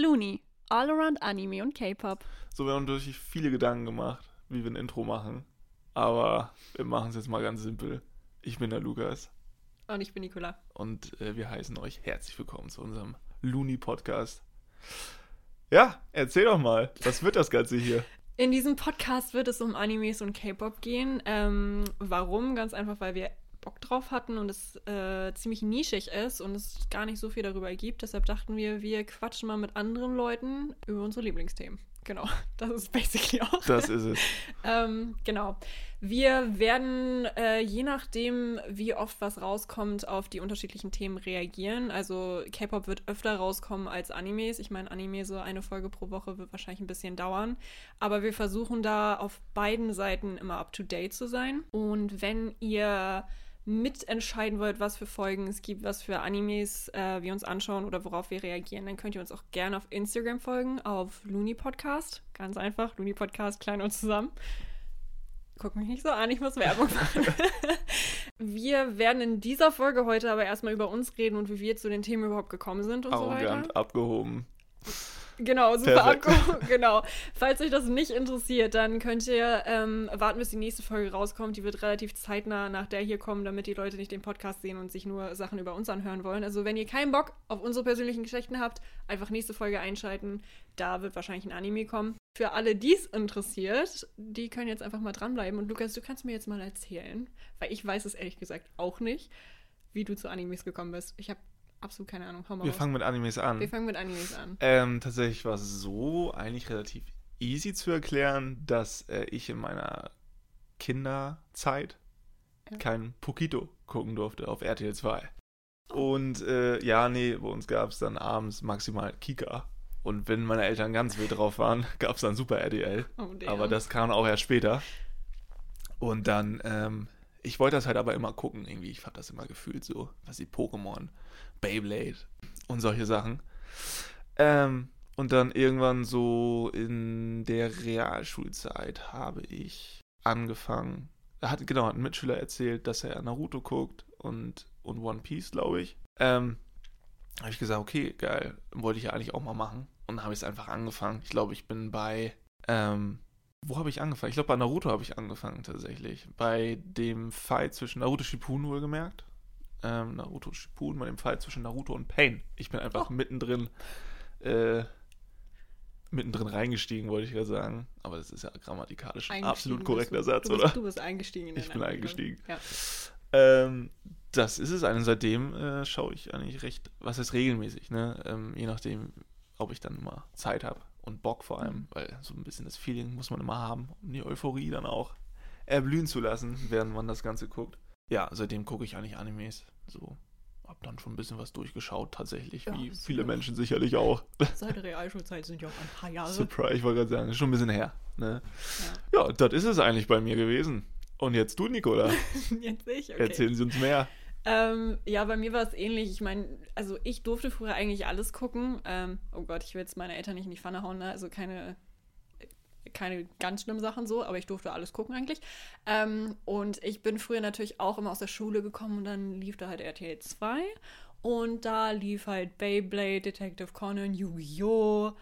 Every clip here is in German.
Looney, all around Anime und K-Pop. So, wir haben natürlich viele Gedanken gemacht, wie wir ein Intro machen. Aber wir machen es jetzt mal ganz simpel. Ich bin der Lukas Und ich bin Nicola. und äh, wir heißen euch herzlich willkommen zu unserem Looney-Podcast. Ja, erzähl doch mal, was wird das Ganze hier? In diesem Podcast wird es um Animes und K-Pop gehen. Ähm, warum? Ganz einfach, weil wir Bock drauf hatten und es äh, ziemlich nischig ist und es gar nicht so viel darüber gibt. Deshalb dachten wir, wir quatschen mal mit anderen Leuten über unsere Lieblingsthemen. Genau, das ist basically auch. Das ist es. Ähm, genau. Wir werden äh, je nachdem, wie oft was rauskommt, auf die unterschiedlichen Themen reagieren. Also K-Pop wird öfter rauskommen als Animes. Ich meine, Anime so eine Folge pro Woche wird wahrscheinlich ein bisschen dauern. Aber wir versuchen da auf beiden Seiten immer up-to-date zu sein. Und wenn ihr mitentscheiden wollt, was für Folgen es gibt, was für Animes äh, wir uns anschauen oder worauf wir reagieren, dann könnt ihr uns auch gerne auf Instagram folgen, auf Looney Podcast. Ganz einfach, Looney Podcast, klein und zusammen. Guck mich nicht so an, ich muss Werbung machen. wir werden in dieser Folge heute aber erstmal über uns reden und wie wir zu den Themen überhaupt gekommen sind und so weiter. Arrogant, abgehoben. Genau, super Perfekt. abgehoben. Genau. Falls euch das nicht interessiert, dann könnt ihr ähm, warten, bis die nächste Folge rauskommt. Die wird relativ zeitnah nach der hier kommen, damit die Leute nicht den Podcast sehen und sich nur Sachen über uns anhören wollen. Also wenn ihr keinen Bock auf unsere persönlichen Geschichten habt, einfach nächste Folge einschalten. Da wird wahrscheinlich ein Anime kommen. Für alle, die es interessiert, die können jetzt einfach mal dranbleiben. Und Lukas, du kannst mir jetzt mal erzählen, weil ich weiß es ehrlich gesagt auch nicht, wie du zu Animes gekommen bist. Ich habe absolut keine Ahnung. Hau mal Wir raus. fangen mit Animes an. Wir fangen mit Animes an. Ähm, tatsächlich war es so eigentlich relativ easy zu erklären, dass äh, ich in meiner Kinderzeit Ja. kein Pokito gucken durfte auf RTL 2. Und äh, ja, nee, bei uns gab es dann abends maximal Kika. Und wenn meine Eltern ganz wild drauf waren, gab es dann Super RTL. Oh. Aber das kam auch erst später. Und dann, ähm, ich wollte das halt aber immer gucken, irgendwie. Ich fand das immer gefühlt so, was die Pokémon, Beyblade und solche Sachen. Ähm, und dann irgendwann so in der Realschulzeit habe ich angefangen. Er hat, genau, hat ein Mitschüler erzählt, dass er Naruto guckt und, und One Piece, glaube ich. Ähm, habe ich gesagt, okay, geil, wollte ich ja eigentlich auch mal machen. Und dann habe ich es einfach angefangen. Ich glaube, ich bin bei, ähm, wo habe ich angefangen? Ich glaube, bei Naruto habe ich angefangen tatsächlich. Bei dem Fight zwischen Naruto Shippuden wohlgemerkt. Ähm, Naruto Shippuden, bei dem Fight zwischen Naruto und Pain. Ich bin einfach Oh. mittendrin, äh, mittendrin reingestiegen, wollte ich gerade sagen. Aber das ist ja grammatikalisch ein absolut korrekter du, Satz, du bist, oder? Du bist eingestiegen. In Ich bin Anime. eingestiegen. Ja. Ähm, das ist es eigentlich. Seitdem äh, schaue ich eigentlich recht, was heißt regelmäßig, ne? Ähm, je nachdem, ob ich dann mal Zeit habe und Bock vor allem, Mhm. weil so ein bisschen das Feeling muss man immer haben, um die Euphorie dann auch erblühen zu lassen, während man das Ganze guckt. Ja, seitdem gucke ich eigentlich Animes. So, hab dann schon ein bisschen was durchgeschaut, tatsächlich, Ja, wie viele ja- Menschen sicherlich auch. Seit der Realschulzeit sind ja auch ein paar Jahre. Surprise, ich wollte gerade sagen, ist schon ein bisschen her. Ne? Ja, das ist es eigentlich bei mir gewesen. Und jetzt du, Nicola, Jetzt ich, okay. erzählen Sie uns mehr. Ähm, ja, bei mir war es ähnlich. Ich meine, also ich durfte früher eigentlich alles gucken. Ähm, oh Gott, ich will jetzt meine Eltern nicht in die Pfanne hauen, ne? Also keine, keine ganz schlimmen Sachen so, aber ich durfte alles gucken eigentlich. Ähm, und ich bin früher natürlich auch immer aus der Schule gekommen und dann lief da halt RTL 2. Und da lief halt Beyblade, Detective Conan, Yu-Gi-Oh!,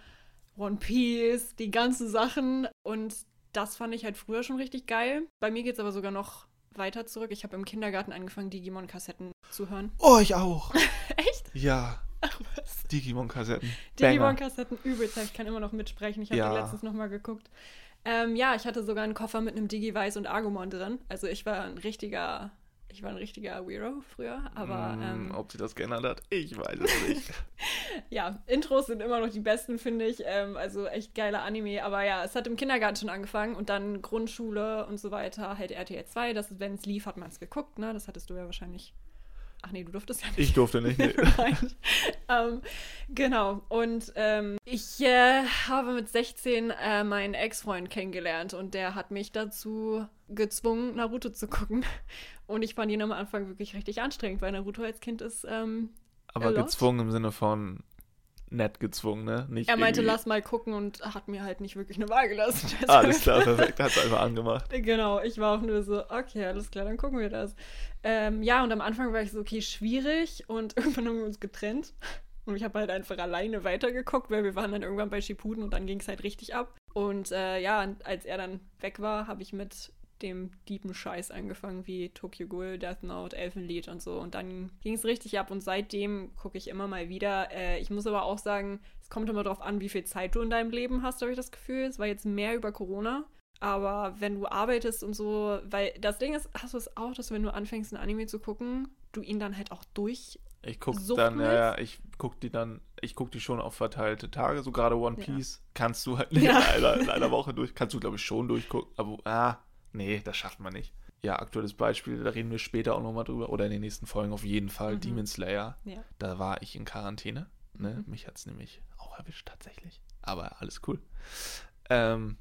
One Piece, die ganzen Sachen. Und das fand ich halt früher schon richtig geil. Bei mir geht es aber sogar noch weiter zurück. Ich habe im Kindergarten angefangen, Digimon-Kassetten zu hören. Oh, ich auch. Echt? Ja, Ach was. Digimon-Kassetten. Digimon-Kassetten übelst. Ich kann immer noch mitsprechen. Ich habe Ja. die letztens nochmal geguckt. Ähm, ja, ich hatte sogar einen Koffer mit einem Digivice und Agumon drin. Also ich war ein richtiger, ich war ein richtiger Weirdo früher. Aber Mm, ähm, ob sie das geändert hat, ich weiß es nicht. ja, Intros sind immer noch die besten, finde ich. Ähm, also echt geiler Anime. Aber ja, es hat im Kindergarten schon angefangen und dann Grundschule und so weiter, halt RTL 2. Das, wenn es lief, hat man es geguckt, ne? Das hattest du ja wahrscheinlich. Ach nee, du durftest ja nicht. Ich durfte nicht. Nee. Ähm, genau. Und ähm, ich äh, habe mit 16 äh, meinen Ex-Freund kennengelernt und der hat mich dazu gezwungen, Naruto zu gucken. Und ich fand ihn am Anfang wirklich richtig anstrengend, weil Naruto als Kind ist. Ähm, Aber gezwungen im Sinne von nett gezwungen, ne? Nicht er meinte, irgendwie- lass mal gucken und hat mir halt nicht wirklich eine Wahl gelassen. Alles klar, perfekt. Hat es einfach angemacht. Genau, ich war auch nur so, okay, alles klar, dann gucken wir das. Ähm, ja, und am Anfang war ich so, okay, schwierig und irgendwann haben wir uns getrennt. Und ich habe halt einfach alleine weitergeguckt, weil wir waren dann irgendwann bei Shippuden und dann ging es halt richtig ab. Und äh, ja, als er dann weg war, habe ich mit dem diepen Scheiß angefangen, wie Tokyo Ghoul, Death Note, Elfenlied und so. Und dann ging es richtig ab und seitdem gucke ich immer mal wieder. Äh, ich muss aber auch sagen, es kommt immer darauf an, wie viel Zeit du in deinem Leben hast, habe ich das Gefühl. Es war jetzt mehr über Corona. Aber wenn du arbeitest und so, weil das Ding ist, hast du es auch, dass wenn du anfängst, einen Anime zu gucken, du ihn dann halt auch durch. Ich guck dann, ja, ja, ich guck die dann, ich guck die schon auf verteilte Tage, so gerade One Piece ja. kannst du halt nicht ja. in, einer, in einer Woche durch, kannst du glaube ich schon durchgucken, aber ah, Nee, das schafft man nicht. Ja, aktuelles Beispiel, da reden wir später auch nochmal drüber oder in den nächsten Folgen auf jeden Fall. Mhm. Demon Slayer. Ja. Da war ich in Quarantäne. Ne? Mhm. Mich hat es nämlich auch erwischt tatsächlich. Aber alles cool. Ähm,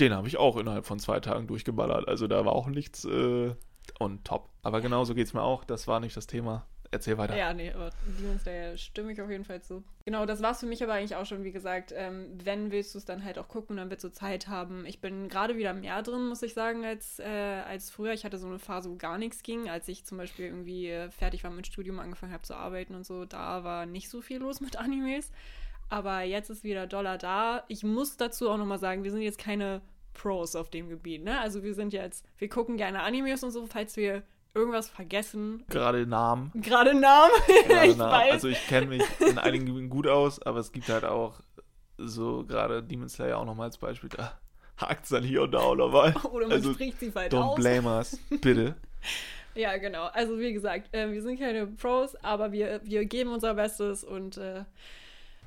den habe ich auch innerhalb von zwei Tagen durchgeballert. Also da war auch nichts äh, und top. Aber genauso geht es mir auch. Das war nicht das Thema erzähl weiter. Ja, nee, aber Demon Slayer stimme ich auf jeden Fall zu. Genau, das war es für mich aber eigentlich auch schon, wie gesagt. Ähm, wenn willst du es dann halt auch gucken, dann wird so Zeit haben. Ich bin gerade wieder mehr drin, muss ich sagen, als, äh, als früher. Ich hatte so eine Phase, wo gar nichts ging. Als ich zum Beispiel irgendwie äh, fertig war mit Studium, angefangen habe zu arbeiten und so, da war nicht so viel los mit Animes. Aber jetzt ist wieder Dollar da. Ich muss dazu auch nochmal sagen, wir sind jetzt keine Pros auf dem Gebiet, ne? Also wir sind jetzt, wir gucken gerne Animes und so, falls wir irgendwas vergessen. Gerade Namen. Gerade Namen. Gerade ich Namen. Weiß. Also ich kenne mich in einigen Gebieten gut aus, aber es gibt halt auch so gerade Demon Slayer auch nochmal als Beispiel. Da hakt es dann hier und da auch nochmal. Oder man also, spricht sie falsch don't aus. Don't blame us, bitte. ja, genau. Also wie gesagt, äh, wir sind keine Pros, aber wir, wir geben unser Bestes und äh,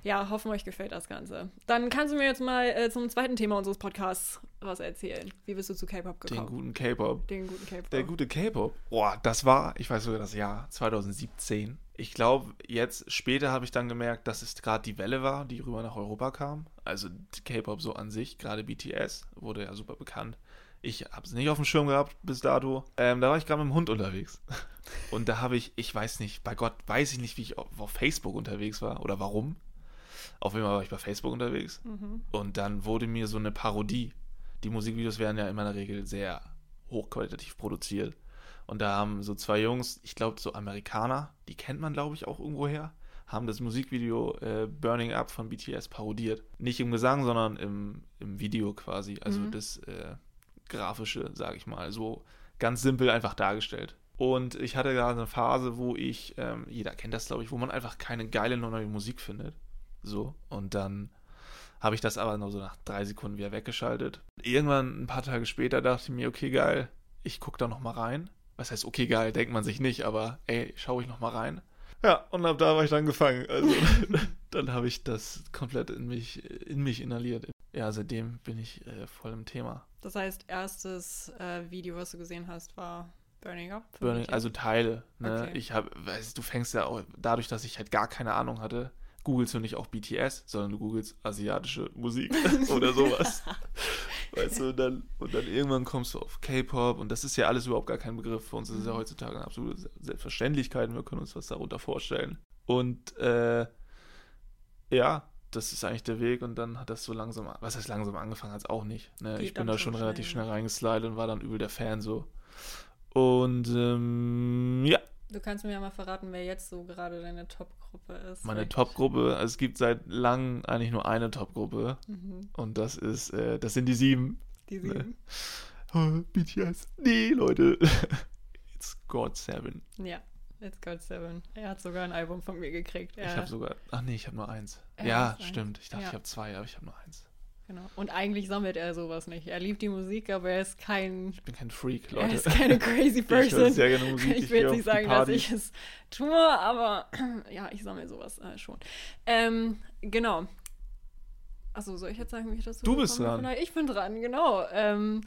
ja, hoffen euch gefällt das Ganze. Dann kannst du mir jetzt mal äh, zum zweiten Thema unseres Podcasts was erzählen. Wie bist du zu K-Pop gekommen? Den guten K-Pop. Den guten K-Pop. Der gute K-Pop. Boah, das war, ich weiß sogar das Jahr 2017. Ich glaube, jetzt später habe ich dann gemerkt, dass es gerade die Welle war, die rüber nach Europa kam. Also K-Pop so an sich, gerade BTS, wurde ja super bekannt. Ich habe es nicht auf dem Schirm gehabt bis dato. Ähm, da war ich gerade mit dem Hund unterwegs. Und da habe ich, ich weiß nicht, bei Gott weiß ich nicht, wie ich auf, auf Facebook unterwegs war oder warum. Auf jeden Fall war ich bei Facebook unterwegs. Mhm. Und dann wurde mir so eine Parodie. Die Musikvideos werden ja in der Regel sehr hochqualitativ produziert. Und da haben so zwei Jungs, ich glaube so Amerikaner, die kennt man glaube ich auch irgendwoher, haben das Musikvideo äh, Burning Up von BTS parodiert. Nicht im Gesang, sondern im, im Video quasi. Also mhm. das äh, Grafische, sage ich mal. So ganz simpel einfach dargestellt. Und ich hatte gerade eine Phase, wo ich, ähm, jeder kennt das glaube ich, wo man einfach keine geile neue Musik findet. So, und dann habe ich das aber nur so nach drei Sekunden wieder weggeschaltet. Irgendwann, ein paar Tage später, dachte ich mir, okay, geil, ich gucke da nochmal rein. Was heißt, okay, geil, denkt man sich nicht, aber ey, schaue ich nochmal rein. Ja, und ab da war ich dann gefangen. Also, dann habe ich das komplett in mich, in mich inhaliert. Ja, seitdem bin ich äh, voll im Thema. Das heißt, erstes äh, Video, was du gesehen hast, war Burning Up? Burning, also Teile. Ne? Okay. Ich habe, weißt du, fängst ja auch dadurch, dass ich halt gar keine Ahnung hatte, googelst du nicht auch BTS, sondern du googelst asiatische Musik oder sowas. weißt du, und dann, und dann irgendwann kommst du auf K-Pop und das ist ja alles überhaupt gar kein Begriff. Für uns ist es ja mhm. heutzutage eine absolute Selbstverständlichkeit und wir können uns was darunter vorstellen. Und äh, ja, das ist eigentlich der Weg und dann hat das so langsam, was heißt langsam angefangen, hat es auch nicht. Ne? Ich bin da schon relativ schnell reingeslidet und war dann übel der Fan so. Und ähm, ja, Du kannst mir ja mal verraten, wer jetzt so gerade deine Top-Gruppe ist. Meine Top-Gruppe, also es gibt seit langem eigentlich nur eine Top-Gruppe. Mhm. Und das ist, äh, das sind die sieben. Die ne? sieben. Oh, BTS. Nee, Leute. It's God Seven. Ja, It's God Seven. Er hat sogar ein Album von mir gekriegt. Er, ich habe sogar, ach nee, ich habe nur eins. Ja, stimmt. Ich dachte, ja. ich habe zwei, aber ich habe nur eins. Genau. Und eigentlich sammelt er sowas nicht. Er liebt die Musik, aber er ist kein. Ich bin kein Freak, Leute. Er ist keine crazy person. ich sehr gerne Musik. Ich, ich will nicht sagen, dass ich es tue, aber ja, ich sammle sowas äh, schon. Ähm, genau. Achso, soll ich jetzt sagen, wie ich das so Du bist dran. Ich bin dran, genau. Ähm,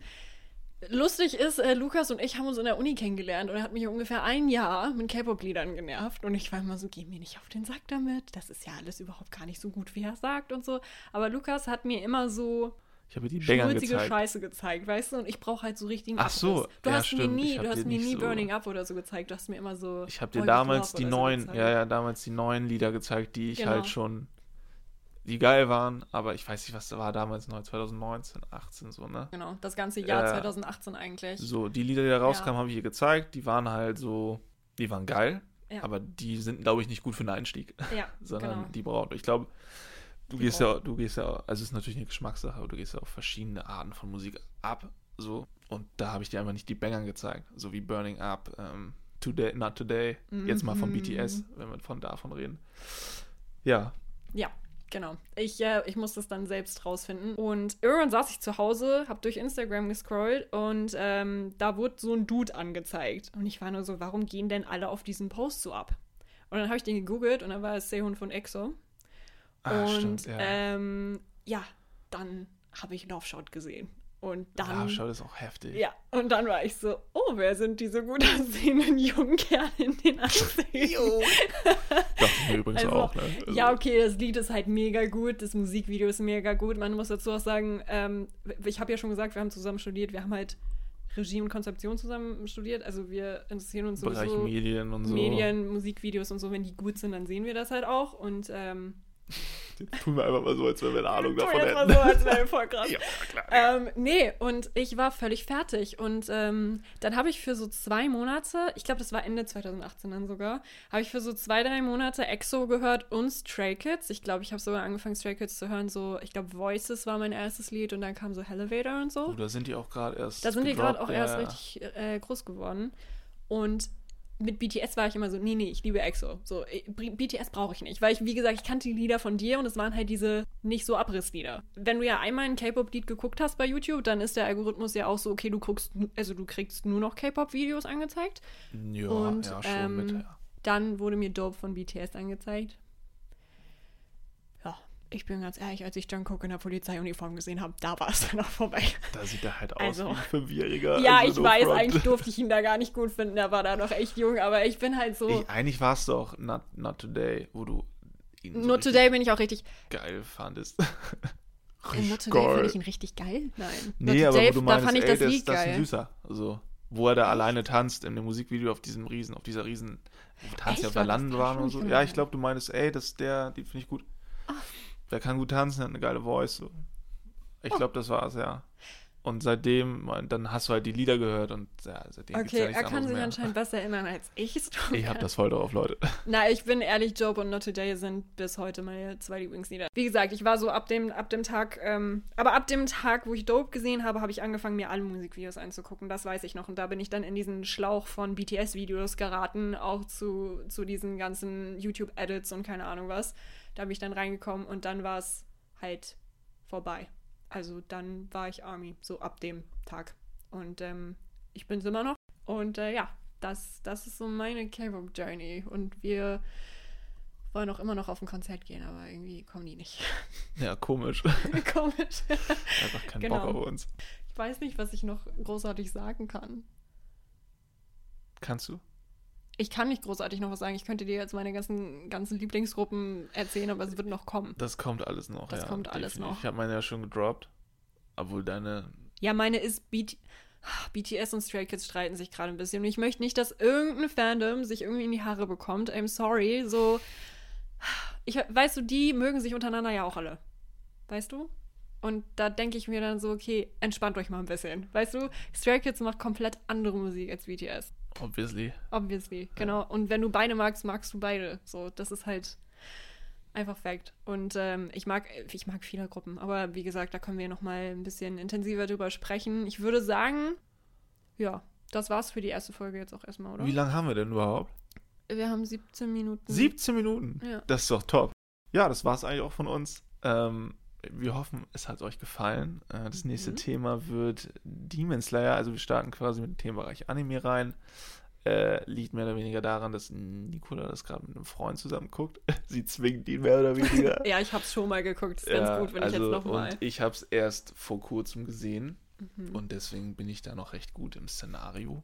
Lustig ist, äh, Lukas und ich haben uns in der Uni kennengelernt und er hat mich ungefähr ein Jahr mit K-Pop-Liedern genervt. Und ich war immer so, geh mir nicht auf den Sack damit. Das ist ja alles überhaupt gar nicht so gut, wie er sagt und so. Aber Lukas hat mir immer so ich habe die schmutzige Scheiße gezeigt, weißt du? Und ich brauche halt so richtigen Ach so, Du ja, hast stimmt. mir nie, du hast mir nie so Burning Up oder so gezeigt. Du hast mir immer so. Ich habe dir damals die neuen, so ja, ja, damals die neuen Lieder gezeigt, die ich genau. halt schon die geil waren, aber ich weiß nicht, was da war damals, 2019, 18 so, ne? Genau, das ganze Jahr äh, 2018 eigentlich. So, die Lieder, die da rauskamen, ja. habe ich ihr gezeigt, die waren halt so, die waren geil. Ja. Aber die sind, glaube ich, nicht gut für einen Einstieg. Ja, sondern genau. die brauchen. Ich glaube, du Die gehst ja, du gehst ja, also es ist natürlich eine Geschmackssache, aber du gehst ja auf verschiedene Arten von Musik ab, so. Und da habe ich dir einfach nicht die Bangern gezeigt, so wie Burning Up, ähm, Today, Not Today, jetzt mal von Mhm. BTS, wenn wir von davon reden. Ja, Ja, genau. Ich, äh, ich muss das dann selbst rausfinden. Und irgendwann saß ich zu Hause, habe durch Instagram gescrollt und ähm, da wurde so ein Dude angezeigt. Und ich war nur so, warum gehen denn alle auf diesen Post so ab? Und dann habe ich den gegoogelt und dann war es Sehun von EXO. Ah, und stimmt, ja. ähm, ja, dann habe ich Love Shot gesehen. Und dann. Ah, schau, das ist auch heftig. Ja, und dann war ich so, oh, wer sind diese gut aussehenden jungen Kerle in den Ansehen? Dachte ich mir übrigens Also, auch, ne? Also, Ja, okay, das Lied ist halt mega gut, das Musikvideo ist mega gut. Man muss dazu auch sagen, ähm, ich habe ja schon gesagt, wir haben zusammen studiert, wir haben halt Regie und Konzeption zusammen studiert. Also wir interessieren uns Bereich sowieso Medien und so. Medien, Musikvideos und so. Wenn die gut sind, dann sehen wir das halt auch. Und ähm, Tun wir einfach mal so, als wenn wir eine Ahnung davon jetzt mal hätten. so, als wäre voll krass. ja, klar. Ähm, nee, und ich war völlig fertig. Und ähm, dann habe ich für so zwei Monate, ich glaube, das war Ende 2018 dann sogar, habe ich für so zwei, drei Monate EXO gehört und Stray Kids. Ich glaube, ich habe sogar angefangen, Stray Kids zu hören. So, ich glaube, Voices war mein erstes Lied und dann kam so Elevator und so. Oh, da sind die auch gerade erst. Da sind die gerade gedroppt, auch ja, erst ja. richtig äh, groß geworden. Und mit BTS war ich immer so, nee, nee, ich liebe EXO. So, äh, BTS brauche ich nicht. Weil ich, wie gesagt, ich kannte die Lieder von dir und es waren halt diese nicht so Abrisslieder. Wenn du ja einmal ein K-Pop-Lied geguckt hast bei YouTube, dann ist der Algorithmus ja auch so, okay, du guckst, also du kriegst nur noch K-Pop-Videos angezeigt. Ja, Und, ja, schon ähm, mit. Ja. Dann wurde mir Dope von BTS angezeigt. Ich bin ganz ehrlich, als ich Jungkook in der Polizeiuniform gesehen habe, da war es dann auch vorbei. Da sieht er halt aus Also- wie ein Fünfjähriger. Ja, also ich no weiß, front. eigentlich durfte ich ihn da gar nicht gut finden. Er war da noch echt jung, aber ich bin halt so. Ich, eigentlich war es doch not, not Today, wo du ihn so Not Today bin ich auch richtig. geil fandest. In Not Today finde ich ihn richtig geil. Nein. Nee, Not aber Today, wo du da meinst, fand ich ey, das das, Lied das ist geil. Süßer. Also, wo er da alleine tanzt in dem Musikvideo auf diesem Riesen, auf dieser Riesen, wo Tanz ja auf der da schon? und so. Ich Ja, ich glaube, du meinst, ey, das ist der, die finde ich gut. Der kann gut tanzen, hat eine geile Voice. So. Ich Oh. glaube, das war's, ja. Und seitdem, dann hast du halt die Lieder gehört und ja, seitdem Okay, ja er kann sich mehr. anscheinend besser erinnern als ich es Ich hab das voll drauf, Leute. Na, ich bin ehrlich, Job und Not Today sind bis heute meine zwei Lieblingslieder. Wie gesagt, ich war so ab dem, ab dem Tag, ähm, aber ab dem Tag, wo ich Dope gesehen habe, habe ich angefangen, mir alle Musikvideos anzugucken. Das weiß ich noch. Und da bin ich dann in diesen Schlauch von BTS-Videos geraten, auch zu, zu diesen ganzen YouTube-Edits und keine Ahnung was. Da bin ich dann reingekommen und dann war es halt vorbei. Also dann war ich Army, so ab dem Tag. Und ähm, ich bin es immer noch. Und äh, ja, das, das ist so meine K-Pop-Journey. Und wir wollen auch immer noch auf ein Konzert gehen, aber irgendwie kommen die nicht. Ja, komisch. Komisch. Einfach keinen Genau. Bock auf uns. Ich weiß nicht, was ich noch großartig sagen kann. Kannst du? Ich kann nicht großartig noch was sagen. Ich könnte dir jetzt meine ganzen, ganzen Lieblingsgruppen erzählen, aber es wird noch kommen. Das kommt alles noch. Das ja, kommt alles definitiv. noch. Ich habe meine ja schon gedroppt. Obwohl deine. Ja, meine ist BT BTS und Stray Kids streiten sich gerade ein bisschen. Und ich möchte nicht, dass irgendein Fandom sich irgendwie in die Haare bekommt. I'm sorry. So, ich, weißt du, die mögen sich untereinander ja auch alle. Weißt du? Und da denke ich mir dann so, okay, entspannt euch mal ein bisschen. Weißt du, Stray Kids macht komplett andere Musik als BTS. Obviously. Obviously, genau. Und wenn du beide magst, magst du beide. So, das ist halt einfach Fact. Und ähm, ich mag, ich mag viele Gruppen, aber wie gesagt, da können wir noch mal ein bisschen intensiver drüber sprechen. Ich würde sagen, ja, das war's für die erste Folge jetzt auch erstmal, oder? Wie lange haben wir denn überhaupt? Wir haben 17 Minuten. 17 Minuten. Ja. Das ist doch top. Ja, das war's eigentlich auch von uns. Ähm, wir hoffen, es hat euch gefallen. Äh, das nächste Mhm. Thema wird Demon Slayer. Also wir starten quasi mit dem Themenbereich Anime rein. Äh, liegt mehr oder weniger daran, dass Nicola das gerade mit einem Freund zusammen guckt. Sie zwingt ihn mehr oder weniger. Ja, ich hab's schon mal geguckt. Ist ganz Ja, gut, wenn also, ich jetzt noch mal. Und ich habe es erst vor kurzem gesehen. Mhm. Und deswegen bin ich da noch recht gut im Szenario.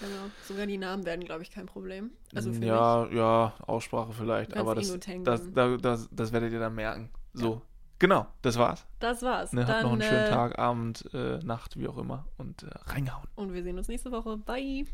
Genau. Sogar die Namen werden, glaube ich, kein Problem. Also für mich. ja, ja, Aussprache vielleicht, aber eh das, das, das, das, das werdet ihr dann merken. So, genau, das war's. Das war's. Ne, habt noch einen schönen äh, Tag, Abend, äh, Nacht, wie auch immer und äh, reingehauen. Und wir sehen uns nächste Woche. Bye.